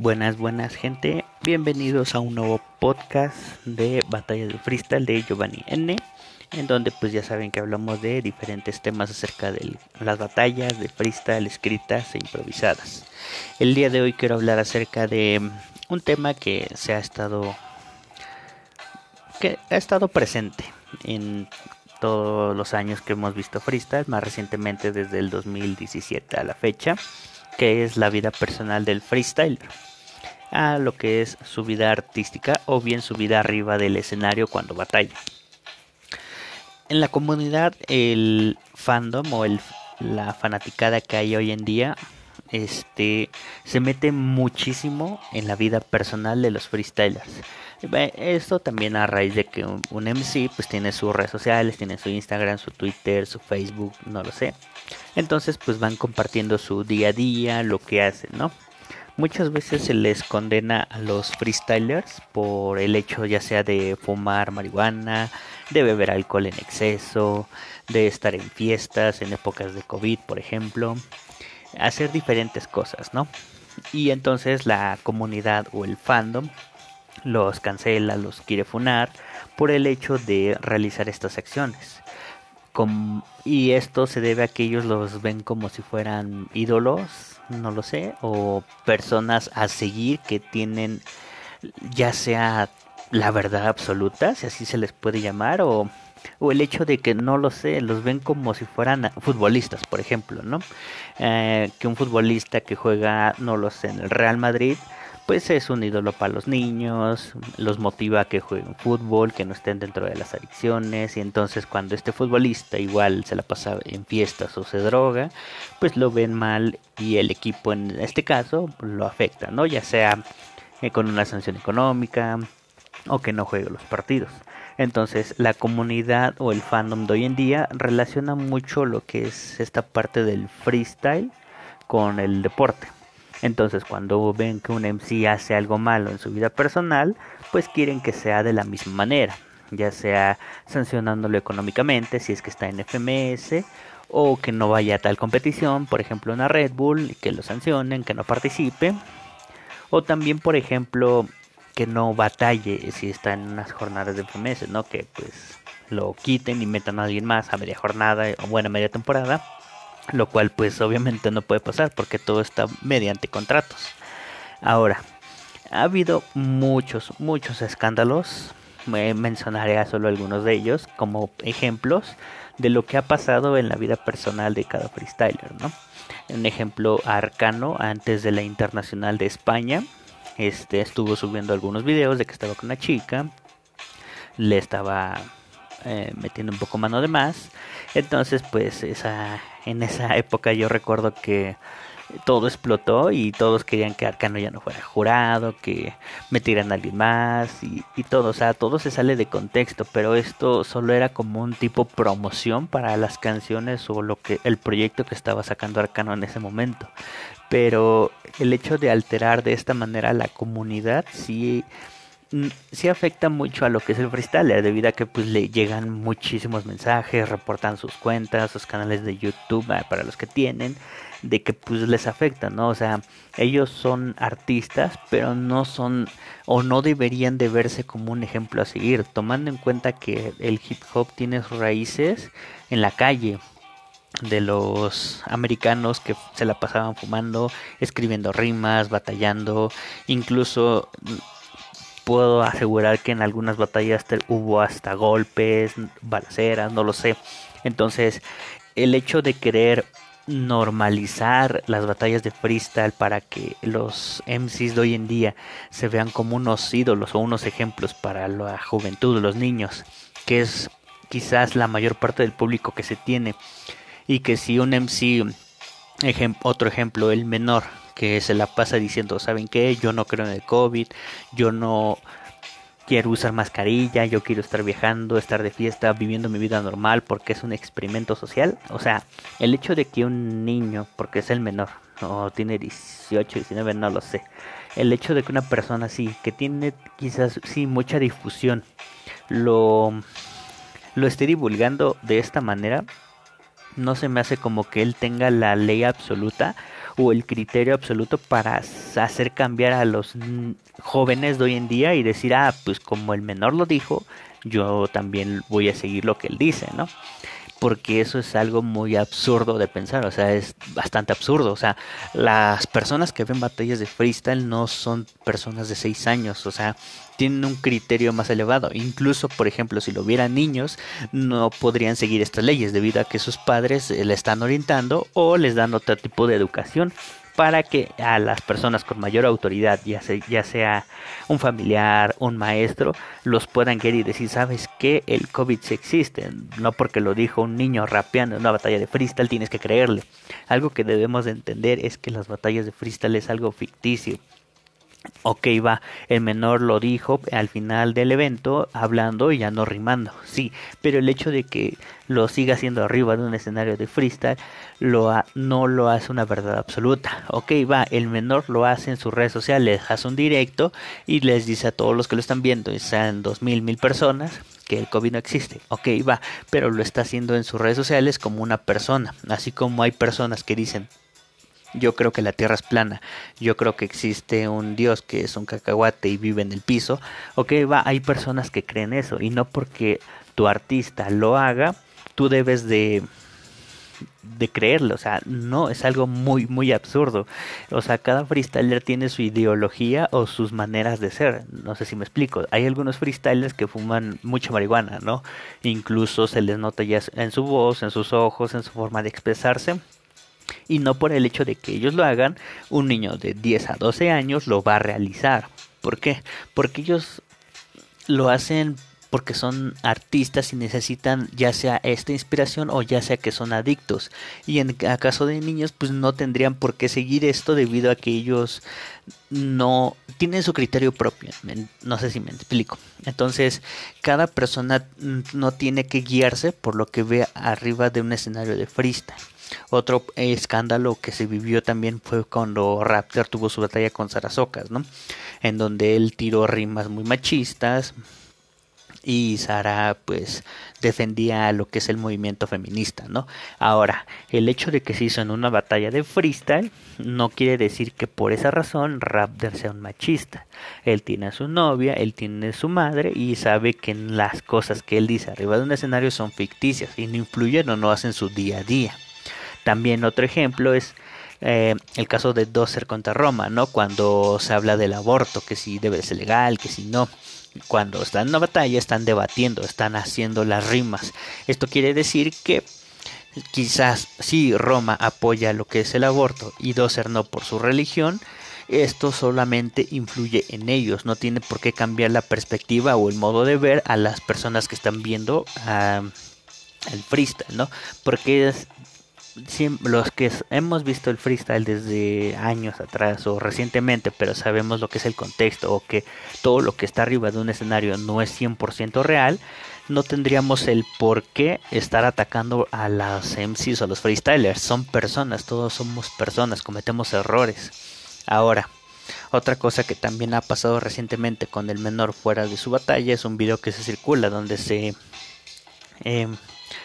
Buenas, buenas gente, bienvenidos a un nuevo podcast de Batalla de Freestyle de Giovanni N, en donde pues ya saben que hablamos de diferentes temas acerca de las batallas de freestyle escritas e improvisadas. El día de hoy quiero hablar acerca de un tema que se ha estado que ha estado presente en todos los años que hemos visto freestyle, más recientemente desde el 2017 a la fecha, que es la vida personal del freestyler, a lo que es su vida artística o bien su vida arriba del escenario cuando batalla. En la comunidad el fandom o el, la fanaticada que hay hoy en día este se mete muchísimo en la vida personal de los freestylers esto también a raíz de que un, MC pues tiene sus redes sociales, tiene su Instagram, su Twitter, su Facebook, no lo sé. Entonces pues van compartiendo su día a día, lo que hacen, ¿no? Muchas veces se les condena a los freestylers por el hecho ya sea de fumar marihuana, de beber alcohol en exceso, de estar en fiestas en épocas de COVID, por ejemplo, hacer diferentes cosas, ¿no? Y entonces la comunidad o el fandom los cancela, los quiere funar por el hecho de realizar estas acciones. Y esto se debe a que ellos los ven como si fueran ídolos, no lo sé, o personas a seguir que tienen ya sea la verdad absoluta, si así se les puede llamar, o, o el hecho de que no lo sé, los ven como si fueran futbolistas, por ejemplo, ¿no? Eh, que un futbolista que juega, no lo sé, en el Real Madrid, pues es un ídolo para los niños, los motiva a que jueguen fútbol, que no estén dentro de las adicciones y entonces cuando este futbolista igual se la pasa en fiestas o se droga, pues lo ven mal y el equipo en este caso lo afecta, ¿no? Ya sea eh, con una sanción económica o que no juegue los partidos. Entonces la comunidad o el fandom de hoy en día relaciona mucho lo que es esta parte del freestyle con el deporte. Entonces cuando ven que un MC hace algo malo en su vida personal, pues quieren que sea de la misma manera, ya sea sancionándolo económicamente si es que está en FMS o que no vaya a tal competición, por ejemplo una Red Bull, que lo sancionen, que no participe, o también por ejemplo que no batalle si está en unas jornadas de FMS, ¿no? Que pues lo quiten y metan a alguien más a media jornada o buena media temporada lo cual pues obviamente no puede pasar porque todo está mediante contratos. Ahora, ha habido muchos, muchos escándalos, me mencionaré solo algunos de ellos como ejemplos de lo que ha pasado en la vida personal de cada freestyler, ¿no? Un ejemplo Arcano antes de la Internacional de España, este estuvo subiendo algunos videos de que estaba con una chica, le estaba eh, metiendo un poco mano de más, entonces pues esa en esa época yo recuerdo que todo explotó y todos querían que Arcano ya no fuera jurado, que metieran a alguien más y, y, todo, o sea, todo se sale de contexto, pero esto solo era como un tipo promoción para las canciones o lo que el proyecto que estaba sacando Arcano en ese momento. Pero el hecho de alterar de esta manera la comunidad sí sí afecta mucho a lo que es el freestyler, debido a que pues le llegan muchísimos mensajes, reportan sus cuentas, sus canales de YouTube ah, para los que tienen, de que pues les afecta, ¿no? O sea, ellos son artistas, pero no son o no deberían de verse como un ejemplo a seguir, tomando en cuenta que el hip hop tiene sus raíces en la calle, de los americanos que se la pasaban fumando, escribiendo rimas, batallando, incluso puedo asegurar que en algunas batallas hubo hasta golpes, balaceras, no lo sé. Entonces, el hecho de querer normalizar las batallas de freestyle para que los MCs de hoy en día se vean como unos ídolos o unos ejemplos para la juventud, los niños, que es quizás la mayor parte del público que se tiene y que si un MC, otro ejemplo, el menor, que se la pasa diciendo, ¿saben qué? Yo no creo en el COVID, yo no quiero usar mascarilla, yo quiero estar viajando, estar de fiesta, viviendo mi vida normal porque es un experimento social. O sea, el hecho de que un niño, porque es el menor, o tiene 18, 19, no lo sé. El hecho de que una persona así, que tiene quizás sí mucha difusión, lo, lo esté divulgando de esta manera, no se me hace como que él tenga la ley absoluta o el criterio absoluto para hacer cambiar a los jóvenes de hoy en día y decir, ah, pues como el menor lo dijo, yo también voy a seguir lo que él dice, ¿no? Porque eso es algo muy absurdo de pensar, o sea, es bastante absurdo, o sea, las personas que ven batallas de freestyle no son personas de 6 años, o sea, tienen un criterio más elevado, incluso, por ejemplo, si lo vieran niños, no podrían seguir estas leyes debido a que sus padres le están orientando o les dan otro tipo de educación para que a las personas con mayor autoridad, ya sea, un familiar, un maestro, los puedan guiar y decir, sabes que el COVID sí existe, no porque lo dijo un niño rapeando en una batalla de freestyle tienes que creerle. Algo que debemos de entender es que las batallas de freestyle es algo ficticio Ok, va, el menor lo dijo al final del evento, hablando y ya no rimando, sí, pero el hecho de que lo siga haciendo arriba de un escenario de freestyle lo no lo hace una verdad absoluta. Ok, va, el menor lo hace en sus redes sociales, hace un directo y les dice a todos los que lo están viendo, y sean dos mil, mil personas, que el COVID no existe. Ok, va, pero lo está haciendo en sus redes sociales como una persona, así como hay personas que dicen yo creo que la Tierra es plana. Yo creo que existe un Dios que es un cacahuate y vive en el piso. Ok, va, hay personas que creen eso. Y no porque tu artista lo haga, tú debes de de creerlo, o sea, no, es algo muy, muy absurdo. O sea, cada freestyler tiene su ideología o sus maneras de ser. No sé si me explico. Hay algunos freestylers que fuman mucha marihuana, ¿no? Incluso se les nota ya en su voz, en sus ojos, en su forma de expresarse y no por el hecho de que ellos lo hagan, un niño de 10 a 12 años lo va a realizar. ¿Por qué? Porque ellos lo hacen porque son artistas y necesitan ya sea esta inspiración o ya sea que son adictos. Y en caso de niños, pues no tendrían por qué seguir esto debido a que ellos no tienen su criterio propio. No sé si me explico. Entonces, cada persona no tiene que guiarse por lo que ve arriba de un escenario de freestyle. Otro escándalo que se vivió también fue cuando Raptor tuvo su batalla con Sarasocas, ¿no? En donde él tiró rimas muy machistas y Sara pues defendía lo que es el movimiento feminista, ¿no? Ahora, el hecho de que se hizo en una batalla de freestyle no quiere decir que por esa razón Raptor sea un machista. Él tiene a su novia, él tiene a su madre y sabe que las cosas que él dice arriba de un escenario son ficticias y no influyen o no hacen su día a día. También otro ejemplo es eh, el caso de Doser contra Roma, ¿no? Cuando se habla del aborto, que si debe ser legal, que si no. Cuando están en una batalla están debatiendo, están haciendo las rimas. Esto quiere decir que quizás si Roma apoya lo que es el aborto y Doser no por su religión, esto solamente influye en ellos, no tiene por qué cambiar la perspectiva o el modo de ver a las personas que están viendo uh, el freestyle, ¿no? Porque los que hemos visto el freestyle desde años atrás o recientemente, pero sabemos lo que es el contexto o que todo lo que está arriba de un escenario no es 100% real, no tendríamos el por qué estar atacando a las MCs o a los freestylers. Son personas, todos somos personas, cometemos errores. Ahora, otra cosa que también ha pasado recientemente con el menor fuera de su batalla es un video que se circula donde se... Eh,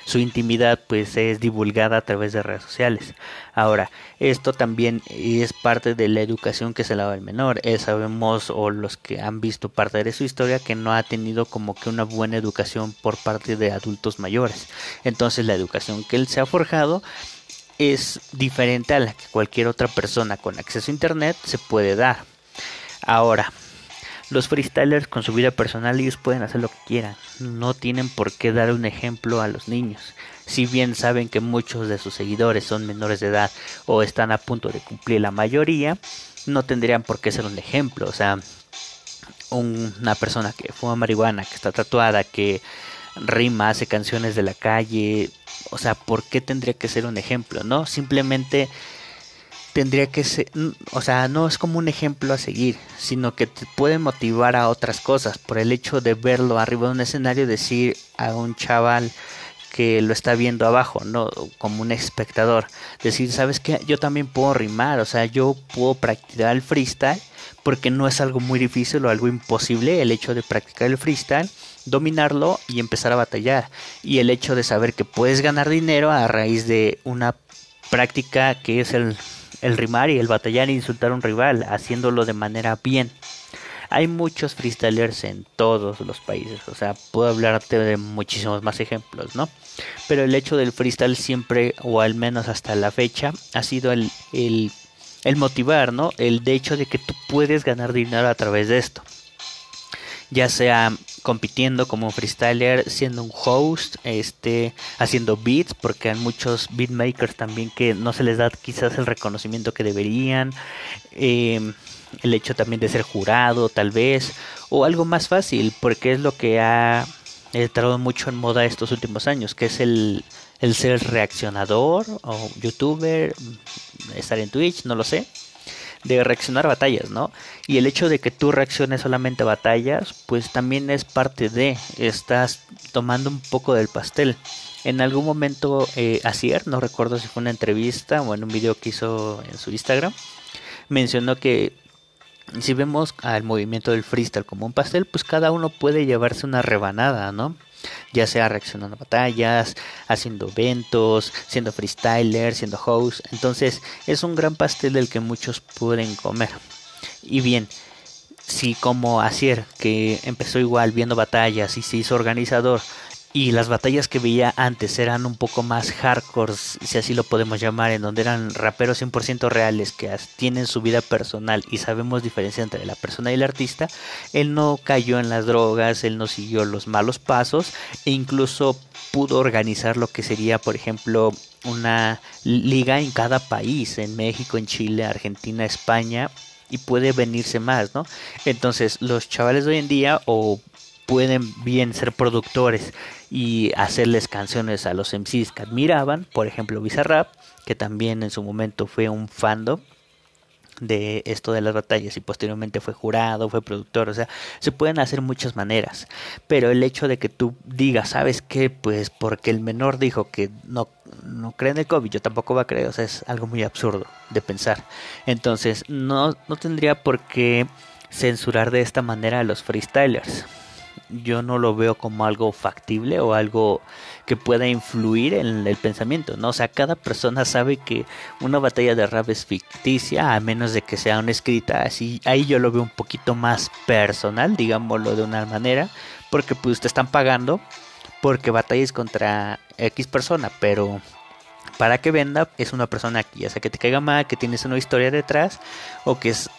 su intimidad pues es divulgada a través de redes sociales. Ahora, esto también es parte de la educación que se le da al menor. Eh, sabemos o los que han visto parte de su historia que no ha tenido como que una buena educación por parte de adultos mayores. Entonces la educación que él se ha forjado es diferente a la que cualquier otra persona con acceso a internet se puede dar. Ahora, los freestylers con su vida personal ellos pueden hacer lo que quieran, no tienen por qué dar un ejemplo a los niños. Si bien saben que muchos de sus seguidores son menores de edad o están a punto de cumplir la mayoría, no tendrían por qué ser un ejemplo. O sea, una persona que fuma marihuana, que está tatuada, que rima, hace canciones de la calle, o sea, ¿por qué tendría que ser un ejemplo? No, simplemente tendría que ser, o sea, no es como un ejemplo a seguir, sino que te puede motivar a otras cosas por el hecho de verlo arriba de un escenario, decir a un chaval que lo está viendo abajo, no como un espectador, decir, ¿sabes qué? Yo también puedo rimar, o sea, yo puedo practicar el freestyle porque no es algo muy difícil o algo imposible el hecho de practicar el freestyle, dominarlo y empezar a batallar. Y el hecho de saber que puedes ganar dinero a raíz de una práctica que es el el rimar y el batallar e insultar a un rival, haciéndolo de manera bien. Hay muchos freestylers en todos los países, o sea, puedo hablarte de muchísimos más ejemplos, ¿no? Pero el hecho del freestyle siempre, o al menos hasta la fecha, ha sido el, el, el motivar, ¿no? El de hecho de que tú puedes ganar dinero a través de esto ya sea compitiendo como freestyler, siendo un host, este, haciendo beats, porque hay muchos beatmakers también que no se les da quizás el reconocimiento que deberían, em, el hecho también de ser jurado tal vez, o algo más fácil, porque es lo que ha entrado mucho en moda estos últimos años, que es el, el ser reaccionador o youtuber, estar en Twitch, no lo sé de reaccionar a batallas, ¿no? Y el hecho de que tú reacciones solamente a batallas, pues también es parte de, estás tomando un poco del pastel. En algún momento, eh, no recuerdo si fue una entrevista o en un video que hizo en su Instagram, mencionó que si vemos al movimiento del freestyle como un pastel, pues cada uno puede llevarse una rebanada, ¿no? Ya sea reaccionando a batallas, haciendo eventos, siendo freestyler, siendo host. Entonces es un gran pastel del que muchos pueden comer. Y bien, si como Asier, que empezó igual viendo batallas y se hizo organizador, y las batallas que veía antes eran un poco más hardcore, si así lo podemos llamar, en donde eran raperos 100% reales que tienen su vida personal y sabemos diferenciar entre la persona y el artista, él no cayó en las drogas, él no siguió los malos pasos e incluso pudo organizar lo que sería, por ejemplo, una liga en cada país, en México, en Chile, Argentina, España, y puede venirse más, ¿no? Entonces, los chavales de hoy en día o pueden bien ser productores y hacerles canciones a los MCs que admiraban, por ejemplo Bizarrap, que también en su momento fue un fandom de esto de las batallas y posteriormente fue jurado, fue productor, o sea, se pueden hacer muchas maneras, pero el hecho de que tú digas, ¿sabes qué? Pues porque el menor dijo que no, no cree en el COVID, yo tampoco va a creer, o sea, es algo muy absurdo de pensar. Entonces, no, no tendría por qué censurar de esta manera a los freestylers yo no lo veo como algo factible o algo que pueda influir en el pensamiento, ¿no? O sea, cada persona sabe que una batalla de rap es ficticia, a menos de que sea una escrita, así, ahí yo lo veo un poquito más personal, digámoslo de una manera, porque pues te están pagando porque batalles contra X persona, pero para que venda es una persona aquí, ya sea que te caiga mal, que tienes una historia detrás o que es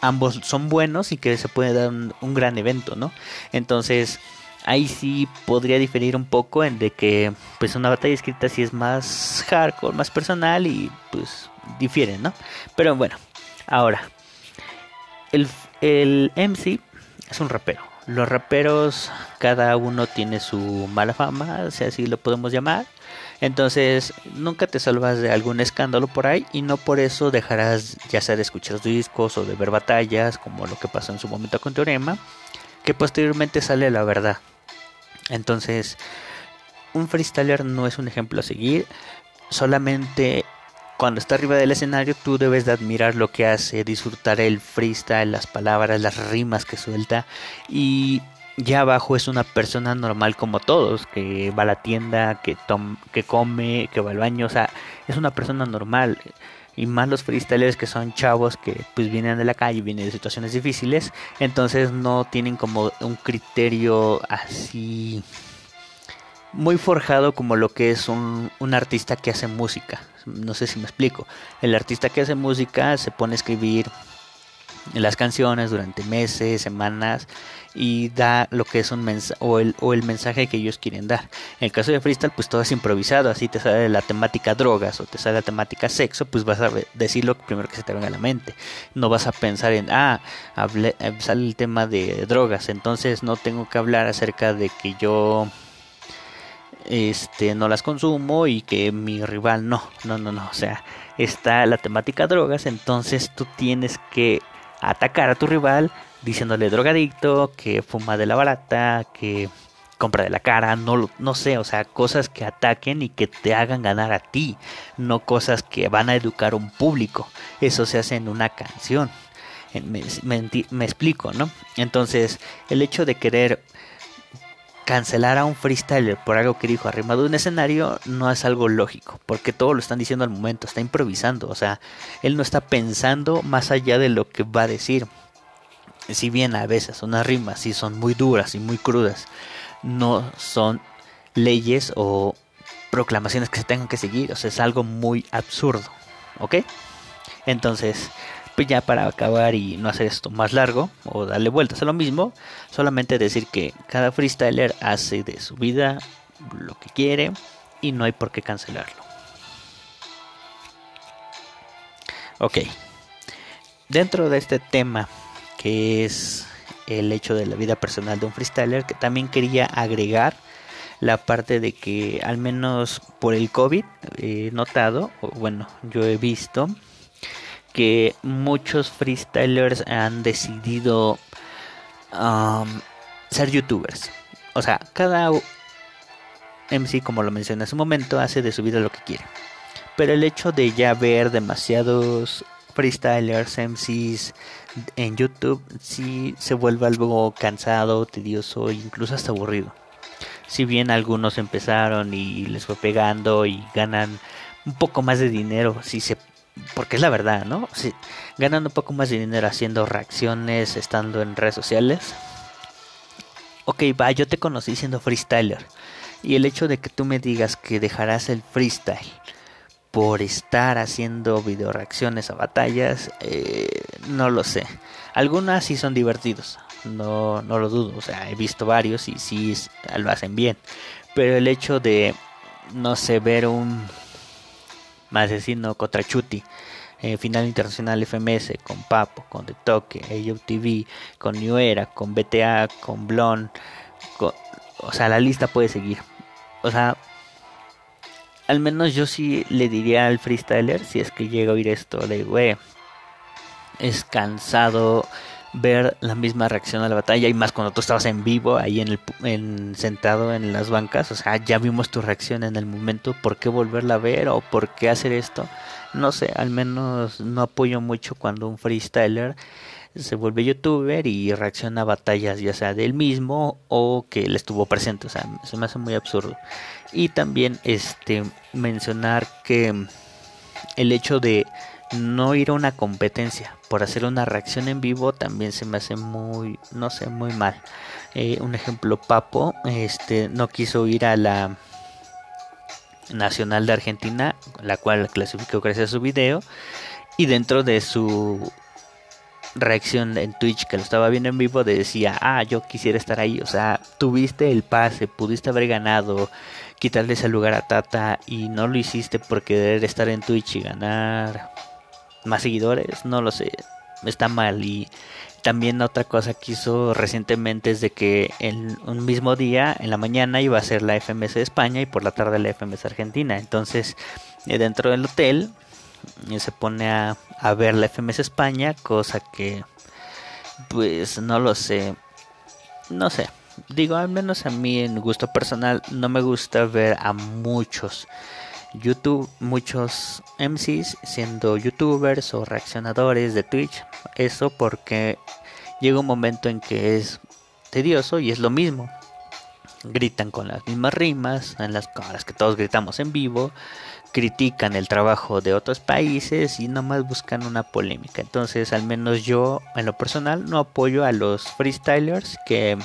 ambos son buenos y que se puede dar un, gran evento, ¿no? Entonces, ahí sí podría diferir un poco en de que pues una batalla escrita sí es más hardcore, más personal y pues difiere, ¿no? Pero bueno, ahora, el, el MC es un rapero. Los raperos, cada uno tiene su mala fama, si así lo podemos llamar. Entonces, nunca te salvas de algún escándalo por ahí y no por eso dejarás ya sea de escuchar discos o de ver batallas, como lo que pasó en su momento con Teorema, que posteriormente sale la verdad. Entonces, un freestyler no es un ejemplo a seguir, solamente cuando está arriba del escenario tú debes de admirar lo que hace, disfrutar el freestyle, las palabras, las rimas que suelta y ya abajo es una persona normal como todos, que va a la tienda, que, que come, que va al baño, o sea, es una persona normal. Y más los freestylers que son chavos que pues vienen de la calle, vienen de situaciones difíciles, entonces no tienen como un criterio así muy forjado como lo que es un artista que hace música. No sé si me explico. El artista que hace música se pone a escribir las canciones durante meses, semanas y da lo que es un mensaje o el, o el mensaje que ellos quieren dar. En el caso de freestyle, pues todo es improvisado, así te sale la temática drogas o te sale la temática sexo, pues vas a decir lo primero que se te venga a la mente. No vas a pensar en, ah, eh, sale el tema de drogas, entonces no tengo que hablar acerca de que yo este no las consumo y que mi rival no, no, no, no, o sea, está la temática drogas, entonces tú tienes que atacar a tu rival diciéndole drogadicto, que fuma de la barata, que compra de la cara, no, no sé, o sea, cosas que ataquen y que te hagan ganar a ti, no cosas que van a educar a un público. Eso se hace en una canción. Me, me, explico, ¿no? Entonces, el hecho de querer cancelar a un freestyler por algo que dijo arrimado un escenario no es algo lógico, porque todo lo están diciendo al momento, está improvisando, o sea, él no está pensando más allá de lo que va a decir. Si bien a veces unas rimas sí son muy duras y muy crudas, no son leyes o proclamaciones que se tengan que seguir, o sea, es algo muy absurdo, ¿ok? Entonces, pues ya para acabar y no hacer esto más largo o darle vueltas a lo mismo, solamente decir que cada freestyler hace de su vida lo que quiere y no hay por qué cancelarlo. Ok, dentro de este tema que es el hecho de la vida personal de un freestyler, que también quería agregar la parte de que al menos por el COVID he notado, bueno, yo he visto que muchos freestylers han decidido um, ser youtubers. O sea, cada MC, como lo mencioné hace un momento, hace de su vida lo que quiere. Pero el hecho de ya ver demasiados freestylers, MCs en YouTube, sí se vuelve algo cansado, tedioso incluso hasta aburrido. Si bien algunos empezaron y les fue pegando y ganan un poco más de dinero, si se porque es la verdad, ¿no? Sí, un poco más de dinero haciendo reacciones, estando en redes sociales. Ok, va, yo te conocí siendo freestyler. Y el hecho de que tú me digas que dejarás el freestyle por estar haciendo video reacciones a batallas, eh, no lo sé. Algunas sí son divertidos, no, no lo dudo. O sea, he visto varios y sí lo hacen bien. Pero el hecho de, no sé, ver un Asesino contra Chuti, eh, final internacional FMS, con Papo, con The Toque, TV, con New con BTA, con Blon, o sea, la lista puede seguir. O sea, al menos yo sí le diría al freestyler, si es que llega a oír esto, de güey, es cansado ver la misma reacción a la batalla y más cuando tú estabas en vivo ahí en el en, sentado en las bancas o sea ya vimos tu reacción en el momento por qué volverla a ver o por qué hacer esto no sé al menos no apoyo mucho cuando un freestyler se vuelve youtuber y reacciona a batallas ya sea del mismo o que él estuvo presente o sea se me hace muy absurdo. Y también este mencionar que el hecho de no ir a una competencia por hacer una reacción en vivo también se me hace muy no sé muy mal. Eh, un ejemplo Papo este no quiso ir a la nacional de Argentina la cual clasificó gracias a su video y dentro de su reacción en Twitch que lo estaba viendo en vivo decía ah yo quisiera estar ahí o sea tuviste el pase pudiste haber ganado quitarle ese lugar a Tata y no lo hiciste por querer estar en Twitch y ganar más seguidores, no lo sé, está mal y también otra cosa que hizo recientemente es de que en un mismo día, en la mañana iba a ser la FMS de España y por la tarde la FMS Argentina. Entonces, eh, dentro del hotel eh, se pone a, a ver la FMS España, cosa que pues no lo sé. No sé. Digo, al menos a mí en gusto personal no me gusta ver a muchos YouTube, muchos MCs siendo youtubers o reaccionadores de Twitch. Eso porque llega un momento en que es tedioso y es lo mismo. Gritan con las mismas rimas, en las, las que todos gritamos en vivo, critican el trabajo de otros países y nomás buscan una polémica. Entonces, al menos yo, en lo personal, no apoyo a los freestylers que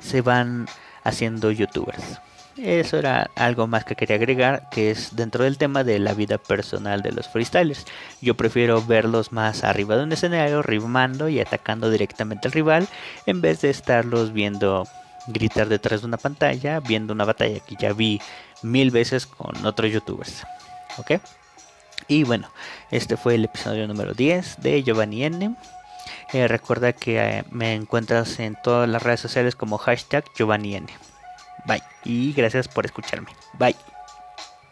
se van haciendo youtubers. Eso era algo más que quería agregar, que es dentro del tema de la vida personal de los freestylers. Yo prefiero verlos más arriba de un escenario, rimando y atacando directamente al rival, en vez de estarlos viendo gritar detrás de una pantalla, viendo una batalla que ya vi mil veces con otros youtubers. ¿Ok? Y bueno, este fue el episodio número 10 de Giovanni N. Eh, recuerda que eh, me encuentras en todas las redes sociales como hashtag Giovanni N. Bye. Y gracias por escucharme. Bye.